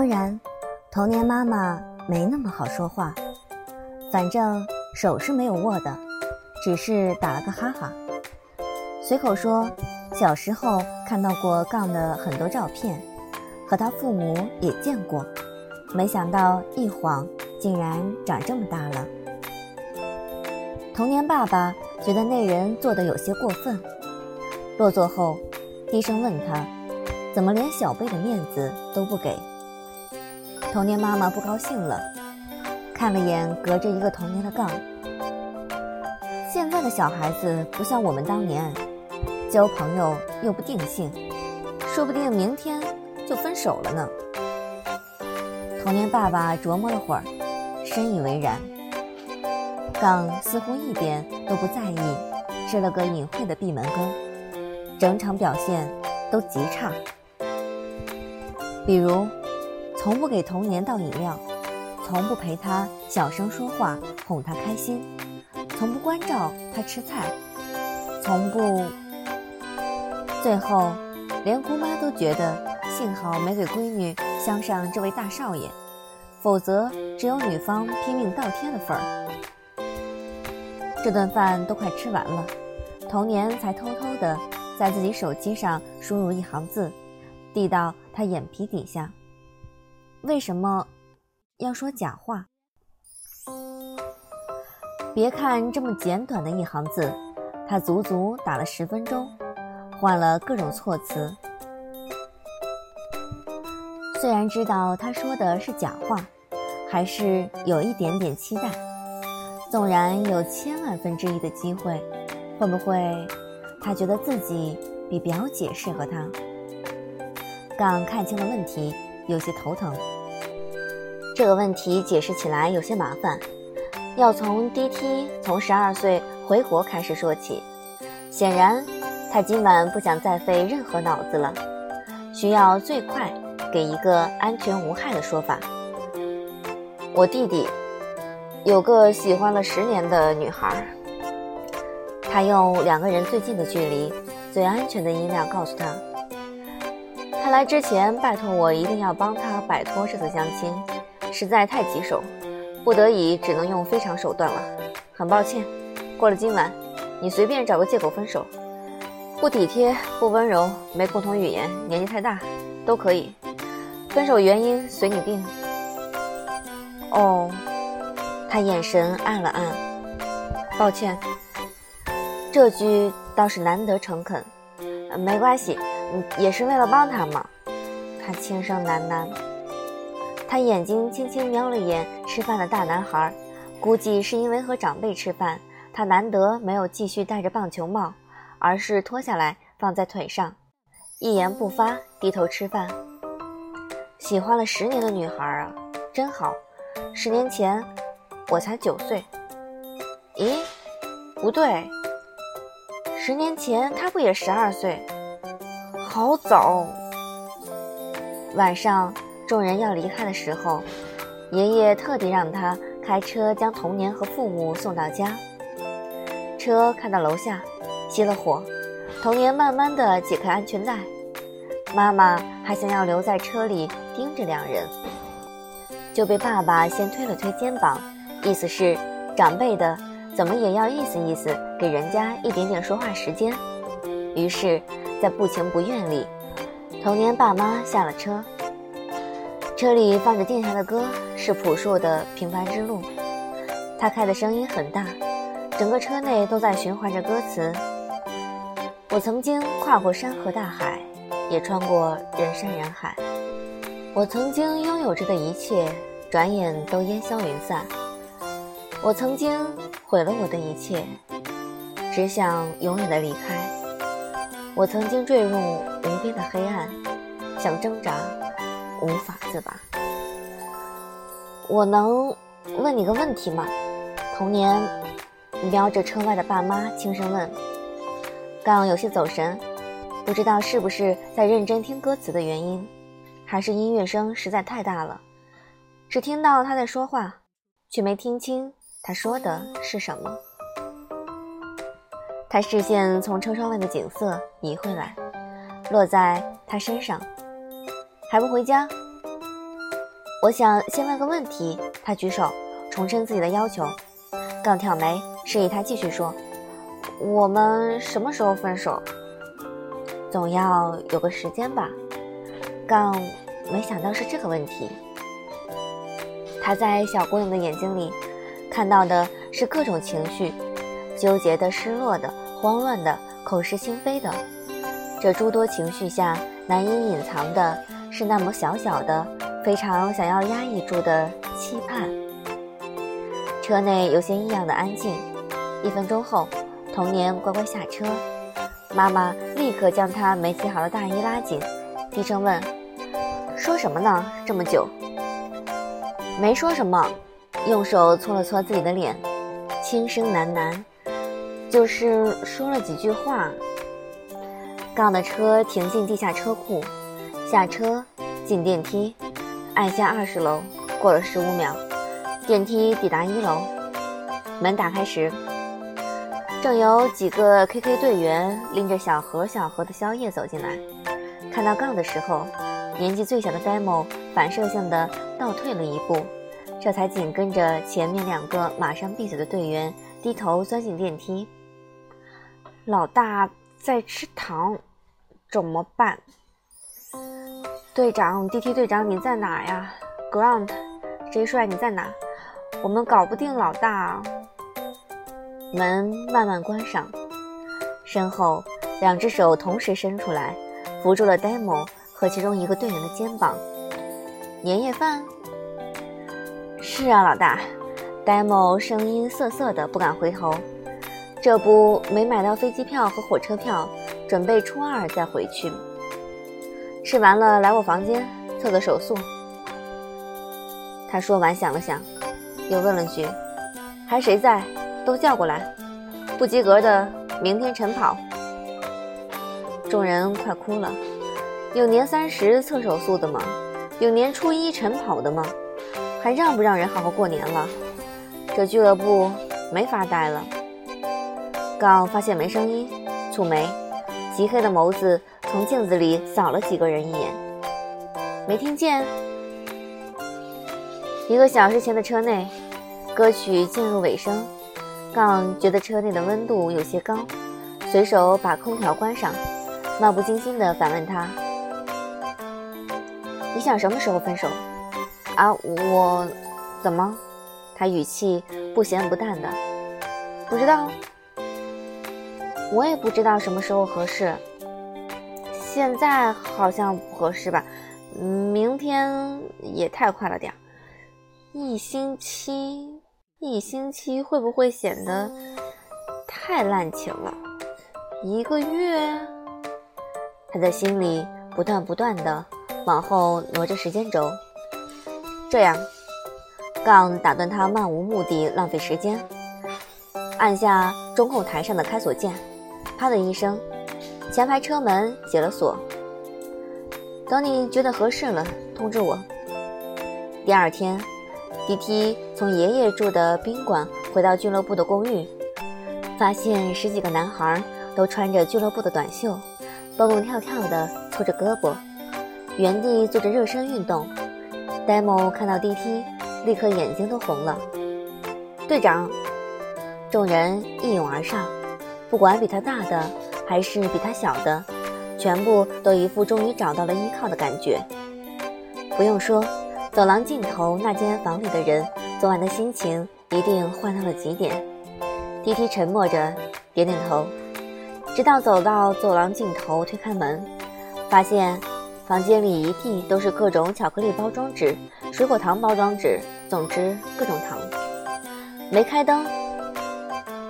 当然，童年妈妈没那么好说话，反正手是没有握的，只是打了个哈哈，随口说小时候看到过杠的很多照片，和他父母也见过，没想到一晃竟然长这么大了。童年爸爸觉得那人做的有些过分，落座后，低声问他，怎么连小辈的面子都不给？童年妈妈不高兴了，看了眼隔着一个童年的杠。现在的小孩子不像我们当年，交朋友又不定性，说不定明天就分手了呢。童年爸爸琢磨了会儿，深以为然。杠似乎一点都不在意，支了个隐晦的闭门羹，整场表现都极差。比如。从不给童年倒饮料，从不陪他小声说话哄他开心，从不关照他吃菜，从不……最后，连姑妈都觉得幸好没给闺女相上这位大少爷，否则只有女方拼命倒贴的份儿。这顿饭都快吃完了，童年才偷偷的在自己手机上输入一行字，递到他眼皮底下。为什么要说假话？别看这么简短的一行字，他足足打了十分钟，换了各种措辞。虽然知道他说的是假话，还是有一点点期待。纵然有千万分之一的机会，会不会他觉得自己比表姐适合他？刚看清了问题。有些头疼。这个问题解释起来有些麻烦，要从 DT 从十二岁回国开始说起。显然，他今晚不想再费任何脑子了，需要最快给一个安全无害的说法。我弟弟有个喜欢了十年的女孩，他用两个人最近的距离、最安全的音量告诉他。来之前拜托我一定要帮他摆脱这次相亲，实在太棘手，不得已只能用非常手段了。很抱歉，过了今晚，你随便找个借口分手，不体贴、不温柔、没共同语言、年纪太大，都可以。分手原因随你定。哦，他眼神暗了暗，抱歉。这句倒是难得诚恳，没关系。也是为了帮他嘛，他轻声喃喃。他眼睛轻轻瞄了眼吃饭的大男孩，估计是因为和长辈吃饭，他难得没有继续戴着棒球帽，而是脱下来放在腿上，一言不发，低头吃饭。喜欢了十年的女孩啊，真好。十年前，我才九岁。咦，不对，十年前他不也十二岁？好早。晚上，众人要离开的时候，爷爷特地让他开车将童年和父母送到家。车开到楼下，熄了火，童年慢慢的解开安全带。妈妈还想要留在车里盯着两人，就被爸爸先推了推肩膀，意思是长辈的怎么也要意思意思，给人家一点点说话时间。于是。在不情不愿里，童年爸妈下了车。车里放着定下的歌，是朴树的《平凡之路》。他开的声音很大，整个车内都在循环着歌词。我曾经跨过山河大海，也穿过人山人海。我曾经拥有着的一切，转眼都烟消云散。我曾经毁了我的一切，只想永远的离开。我曾经坠入无边的黑暗，想挣扎，无法自拔。我能问你个问题吗？童年瞄着车外的爸妈，轻声问。刚有些走神，不知道是不是在认真听歌词的原因，还是音乐声实在太大了，只听到他在说话，却没听清他说的是什么。他视线从车窗外的景色移回来，落在他身上。还不回家？我想先问个问题。他举手，重申自己的要求。杠挑眉，示意他继续说：“我们什么时候分手？总要有个时间吧。”杠没想到是这个问题。他在小姑娘的眼睛里看到的是各种情绪：纠结的、失落的、慌乱的、口是心非的。这诸多情绪下，难以隐藏的是那么小小的、非常想要压抑住的期盼。车内有些异样的安静。一分钟后，童年乖乖下车，妈妈立刻将他没系好的大衣拉紧，低声问：“说什么呢？这么久？”没说什么，用手搓了搓自己的脸，轻声喃喃：“就是说了几句话。”杠的车停进地下车库，下车，进电梯，按下二十楼。过了十五秒，电梯抵达一楼，门打开时，正有几个 KK 队员拎着小盒小盒的宵夜走进来。看到杠的时候，年纪最小的 demo 反射性的倒退了一步。这才紧跟着前面两个马上闭嘴的队员低头钻进电梯。老大在吃糖，怎么办？队长，DT 队长你在哪呀？Grant，谁帅你在哪？我们搞不定老大。门慢慢关上，身后两只手同时伸出来，扶住了 Demo 和其中一个队员的肩膀。年夜饭。是啊，老大，demo 声音涩涩的，不敢回头。这不没买到飞机票和火车票，准备初二再回去。吃完了来我房间测个手速。他说完想了想，又问了句：“还谁在？都叫过来。不及格的明天晨跑。”众人快哭了。有年三十测手速的吗？有年初一晨跑的吗？还让不让人好好过年了？这俱乐部没法待了。刚发现没声音，蹙眉，极黑的眸子从镜子里扫了几个人一眼，没听见。一个小时前的车内，歌曲进入尾声，杠觉得车内的温度有些高，随手把空调关上，漫不经心地反问他：“你想什么时候分手？”啊，我怎么？他语气不咸不淡的，不知道。我也不知道什么时候合适。现在好像不合适吧？明天也太快了点儿。一星期，一星期会不会显得太滥情了？一个月？他在心里不断不断的往后挪着时间轴。这样，杠打断他漫无目的浪费时间，按下中控台上的开锁键，啪的一声，前排车门解了锁。等你觉得合适了，通知我。第二天，DT 从爷爷住的宾馆回到俱乐部的公寓，发现十几个男孩都穿着俱乐部的短袖，蹦蹦跳跳的搓着胳膊，原地做着热身运动。demo 看到 DT，立刻眼睛都红了。队长，众人一拥而上，不管比他大的还是比他小的，全部都一副终于找到了依靠的感觉。不用说，走廊尽头那间房里的人，昨晚的心情一定坏到了极点。DT 沉默着，点点头，直到走到走廊尽头，推开门，发现。房间里一地都是各种巧克力包装纸、水果糖包装纸，总之各种糖。没开灯，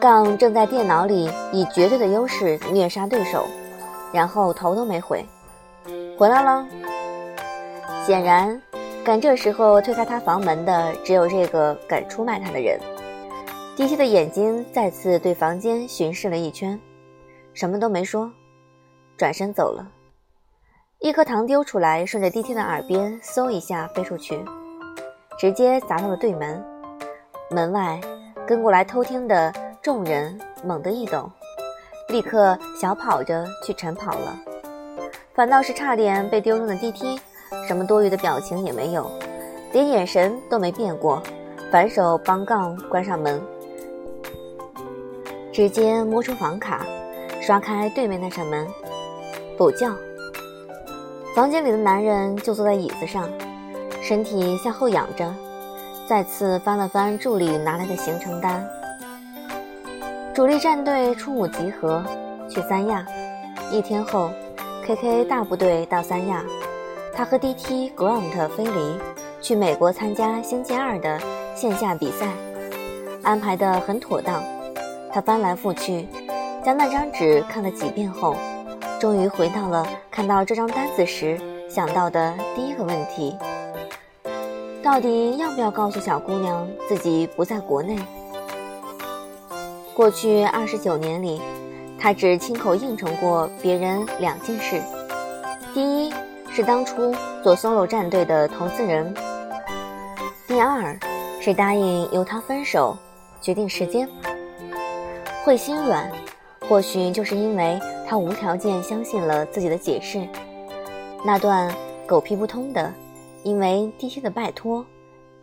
杠正在电脑里以绝对的优势虐杀对手，然后头都没回。回来了。显然，敢这时候推开他房门的只有这个敢出卖他的人。迪西的眼睛再次对房间巡视了一圈，什么都没说，转身走了。一颗糖丢出来，顺着 DT 的耳边嗖一下飞出去，直接砸到了对门。门外跟过来偷听的众人猛地一抖，立刻小跑着去晨跑了。反倒是差点被丢中的 DT，什么多余的表情也没有，连眼神都没变过，反手帮杠关上门，直接摸出房卡，刷开对面那扇门，补觉。房间里的男人就坐在椅子上，身体向后仰着，再次翻了翻助理拿来的行程单。主力战队初五集合，去三亚。一天后，KK 大部队到三亚，他和 DT Grant 飞离，去美国参加星期二的线下比赛，安排得很妥当。他翻来覆去，将那张纸看了几遍后。终于回到了看到这张单子时想到的第一个问题：到底要不要告诉小姑娘自己不在国内？过去二十九年里，他只亲口应承过别人两件事：第一是当初做 solo 战队的投资人；第二是答应由他分手，决定时间。会心软，或许就是因为。他无条件相信了自己的解释，那段狗屁不通的，因为低薪的拜托，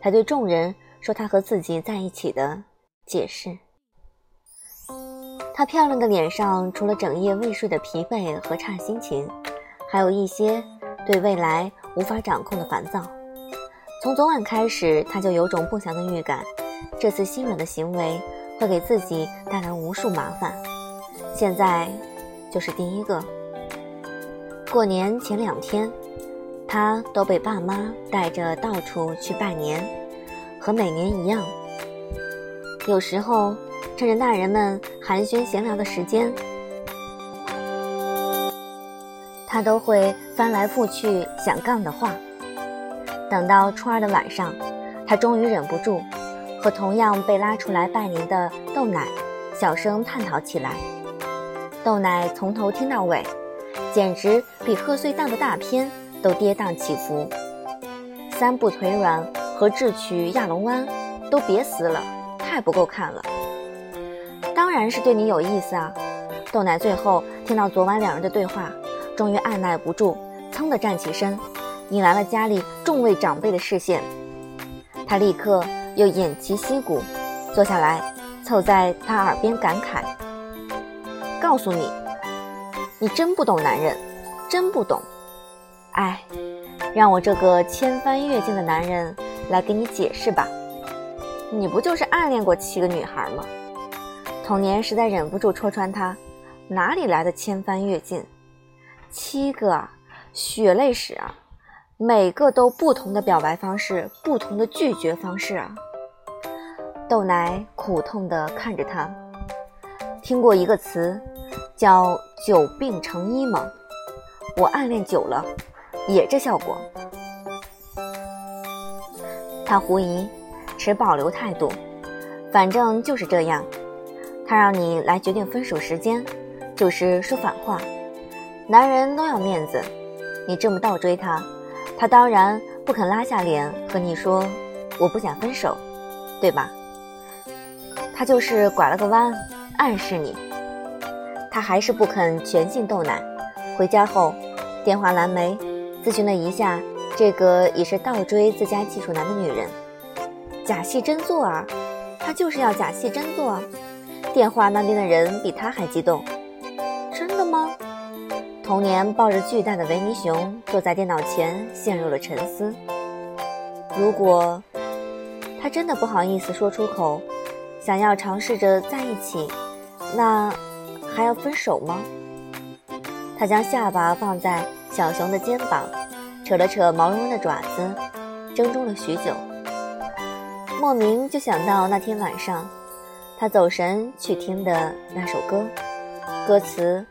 才对众人说他和自己在一起的解释。她漂亮的脸上，除了整夜未睡的疲惫和差心情，还有一些对未来无法掌控的烦躁。从昨晚开始，她就有种不祥的预感，这次心软的行为会给自己带来无数麻烦。现在。就是第一个。过年前两天，他都被爸妈带着到处去拜年，和每年一样。有时候趁着大人们寒暄闲聊的时间，他都会翻来覆去想杠的话。等到初二的晚上，他终于忍不住，和同样被拉出来拜年的豆奶小声探讨起来。豆奶从头听到尾，简直比贺岁档的大片都跌宕起伏。三部腿软和智取亚龙湾都别撕了，太不够看了。当然是对你有意思啊！豆奶最后听到昨晚两人的对话，终于按耐不住，噌地站起身，引来了家里众位长辈的视线。他立刻又偃旗息鼓，坐下来，凑在他耳边感慨。告诉你，你真不懂男人，真不懂。哎，让我这个千帆越尽的男人来给你解释吧。你不就是暗恋过七个女孩吗？童年实在忍不住戳穿他，哪里来的千帆越尽？七个啊，血泪史啊，每个都不同的表白方式，不同的拒绝方式啊。豆奶苦痛地看着他。听过一个词，叫“久病成医”吗？我暗恋久了，也这效果。他狐疑，持保留态度。反正就是这样。他让你来决定分手时间，就是说反话。男人都要面子，你这么倒追他，他当然不肯拉下脸和你说我不想分手，对吧？他就是拐了个弯。暗示你，他还是不肯全信豆奶。回家后，电话蓝莓，咨询了一下这个也是倒追自家技术男的女人。假戏真做啊！他就是要假戏真做。啊电话那边的人比他还激动。真的吗？童年抱着巨大的维尼熊坐在电脑前，陷入了沉思。如果他真的不好意思说出口，想要尝试着在一起。那还要分手吗？他将下巴放在小熊的肩膀，扯了扯毛茸茸的爪子，怔住了许久。莫名就想到那天晚上，他走神去听的那首歌，歌词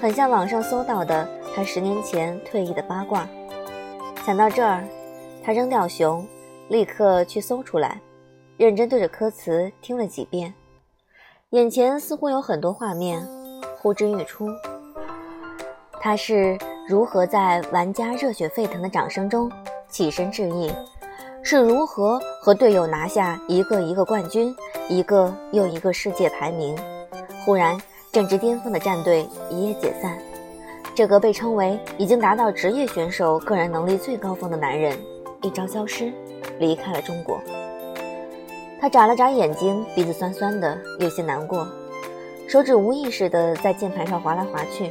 很像网上搜到的他十年前退役的八卦。想到这儿，他扔掉熊，立刻去搜出来，认真对着歌词听了几遍。眼前似乎有很多画面呼之欲出。他是如何在玩家热血沸腾的掌声中起身致意？是如何和队友拿下一个一个冠军，一个又一个世界排名？忽然，正值巅峰的战队一夜解散，这个被称为已经达到职业选手个人能力最高峰的男人一朝消失。离开了中国。他眨了眨眼睛，鼻子酸酸的，有些难过，手指无意识的在键盘上划来划去。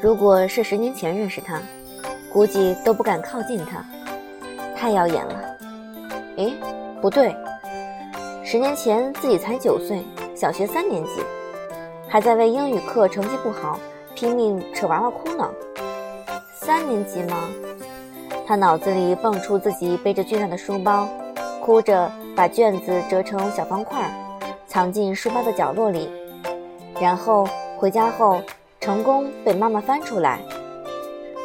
如果是十年前认识他，估计都不敢靠近他，太耀眼了。诶，不对，十年前自己才九岁，小学三年级，还在为英语课成绩不好拼命扯娃娃哭呢。三年级吗？他脑子里蹦出自己背着巨大的书包，哭着把卷子折成小方块，藏进书包的角落里，然后回家后。成功被妈妈翻出来。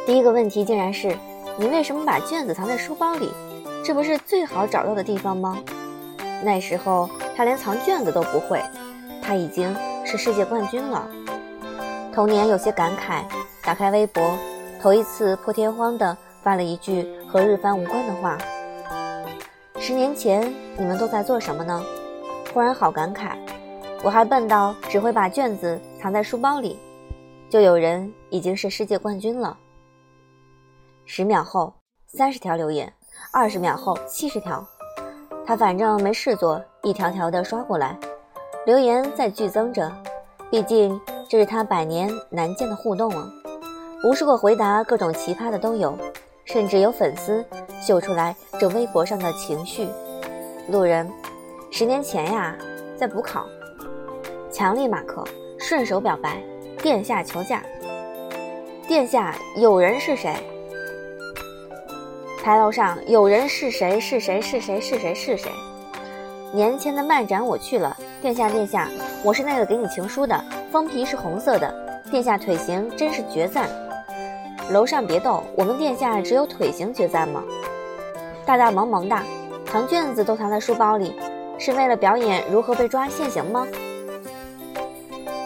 第一个问题竟然是：你为什么把卷子藏在书包里？这不是最好找到的地方吗？那时候他连藏卷子都不会，他已经是世界冠军了。童年有些感慨，打开微博，头一次破天荒地发了一句和日番无关的话：十年前你们都在做什么呢？忽然好感慨，我还笨到只会把卷子藏在书包里。就有人已经是世界冠军了。十秒后，三十条留言；二十秒后，七十条。他反正没事做，一条条的刷过来，留言在剧增着。毕竟这是他百年难见的互动啊！无数个回答，各种奇葩的都有，甚至有粉丝秀出来这微博上的情绪。路人，十年前呀，在补考。强力马克，顺手表白。殿下求嫁，殿下有人是谁？牌楼上有人是谁？是谁？是谁？是谁？是谁？年前的漫展我去了，殿下殿下，我是那个给你情书的，封皮是红色的，殿下腿型真是绝赞。楼上别逗，我们殿下只有腿型绝赞吗？大大萌萌的，藏卷子都藏在书包里，是为了表演如何被抓现行吗？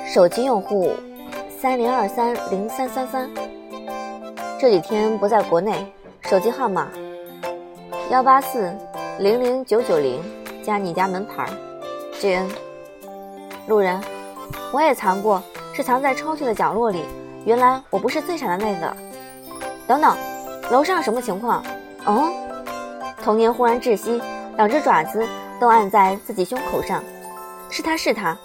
手机用户。三零二三零三三三，这几天不在国内，手机号码幺八四零零九九零加你家门牌，JN。路人，我也藏过，是藏在抽屉的角落里。原来我不是最傻的那个。等等，楼上什么情况？嗯？童年忽然窒息，两只爪子都按在自己胸口上。是他是他。